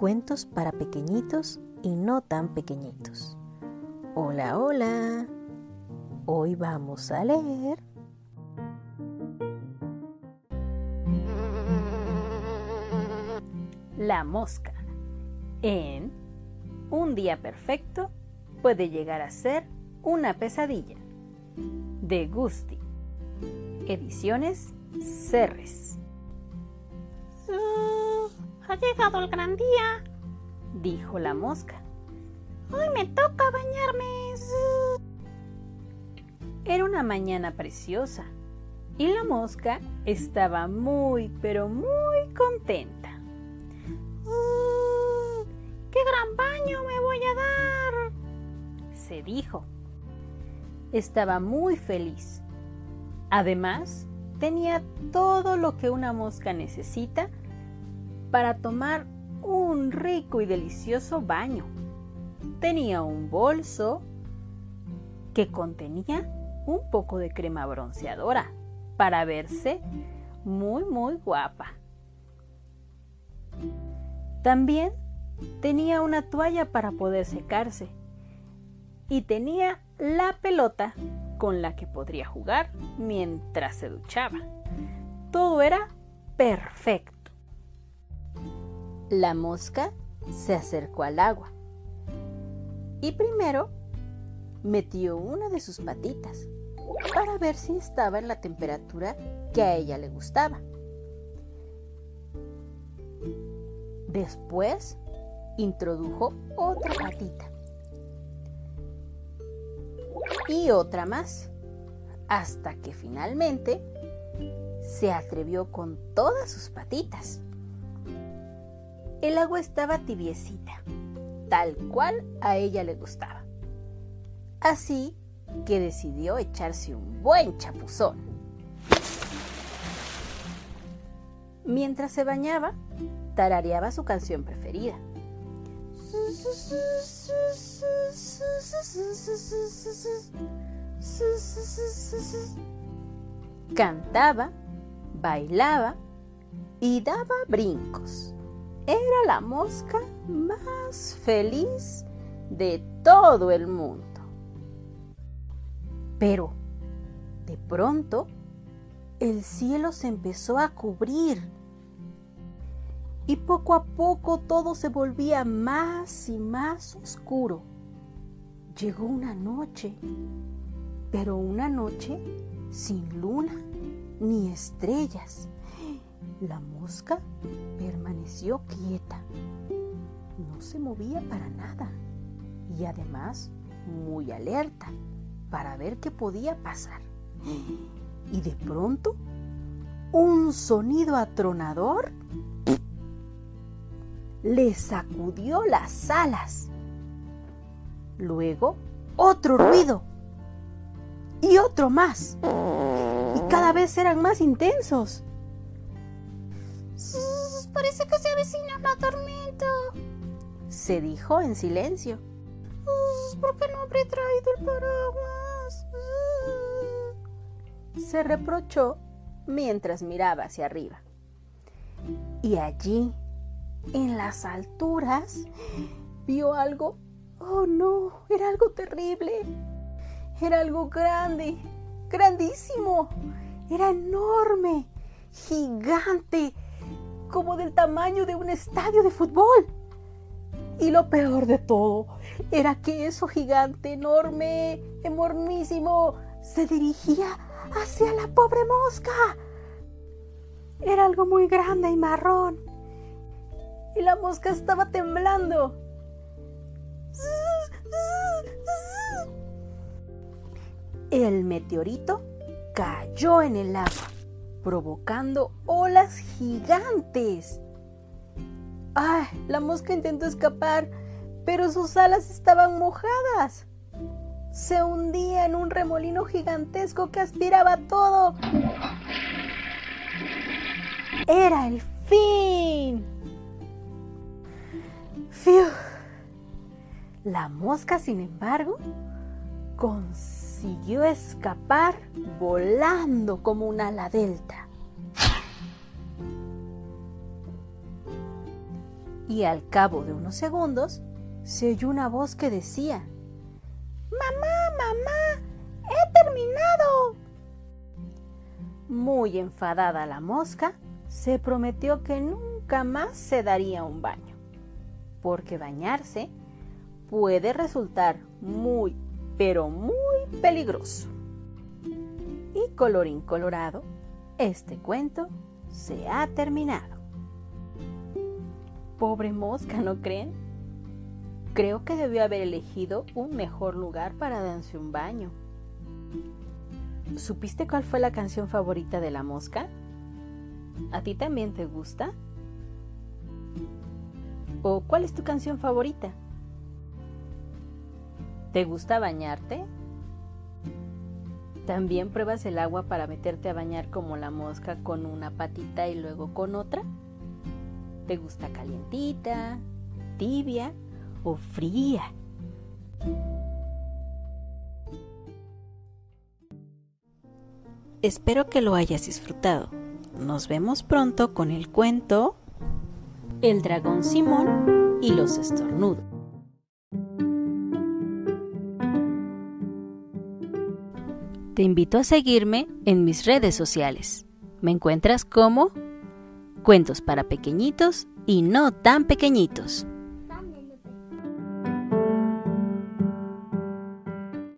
Cuentos para pequeñitos y no tan pequeñitos. Hola, hola. Hoy vamos a leer La mosca. En Un día perfecto puede llegar a ser una pesadilla. De Gusti. Ediciones Cerres. Ha llegado el gran día, dijo la mosca. Hoy me toca bañarme. Era una mañana preciosa y la mosca estaba muy, pero muy contenta. ¡Qué gran baño me voy a dar! se dijo. Estaba muy feliz. Además, tenía todo lo que una mosca necesita para tomar un rico y delicioso baño. Tenía un bolso que contenía un poco de crema bronceadora para verse muy muy guapa. También tenía una toalla para poder secarse y tenía la pelota con la que podría jugar mientras se duchaba. Todo era perfecto. La mosca se acercó al agua y primero metió una de sus patitas para ver si estaba en la temperatura que a ella le gustaba. Después introdujo otra patita y otra más, hasta que finalmente se atrevió con todas sus patitas. El agua estaba tibiecita, tal cual a ella le gustaba. Así que decidió echarse un buen chapuzón. Mientras se bañaba, tarareaba su canción preferida. Cantaba, bailaba y daba brincos era la mosca más feliz de todo el mundo. Pero, de pronto, el cielo se empezó a cubrir y poco a poco todo se volvía más y más oscuro. Llegó una noche, pero una noche sin luna ni estrellas. La mosca permaneció quieta. No se movía para nada y además muy alerta para ver qué podía pasar. Y de pronto, un sonido atronador le sacudió las alas. Luego, otro ruido y otro más. Y cada vez eran más intensos. Parece que se avecina la tormenta. Se dijo en silencio. ¿Por qué no habré traído el paraguas? Se reprochó mientras miraba hacia arriba. Y allí, en las alturas, vio algo. Oh no, era algo terrible. Era algo grande, grandísimo. Era enorme, gigante, como del tamaño de un estadio de fútbol. Y lo peor de todo era que eso gigante, enorme, enormísimo, se dirigía hacia la pobre mosca. Era algo muy grande y marrón. Y la mosca estaba temblando. El meteorito cayó en el agua provocando olas gigantes. ¡Ay! La mosca intentó escapar, pero sus alas estaban mojadas. Se hundía en un remolino gigantesco que aspiraba todo. Era el fin. ¡Fiu! La mosca, sin embargo, consiguió escapar volando como un ala delta. Y al cabo de unos segundos se oyó una voz que decía, Mamá, mamá, he terminado. Muy enfadada la mosca, se prometió que nunca más se daría un baño, porque bañarse puede resultar muy, pero muy peligroso. Y colorín colorado, este cuento se ha terminado. Pobre mosca, ¿no creen? Creo que debió haber elegido un mejor lugar para darse un baño. ¿Supiste cuál fue la canción favorita de la mosca? ¿A ti también te gusta? ¿O cuál es tu canción favorita? ¿Te gusta bañarte? ¿También pruebas el agua para meterte a bañar como la mosca con una patita y luego con otra? ¿Te gusta calientita, tibia o fría? Espero que lo hayas disfrutado. Nos vemos pronto con el cuento El dragón Simón y los estornudos. Te invito a seguirme en mis redes sociales. Me encuentras como Cuentos para Pequeñitos y No tan Pequeñitos.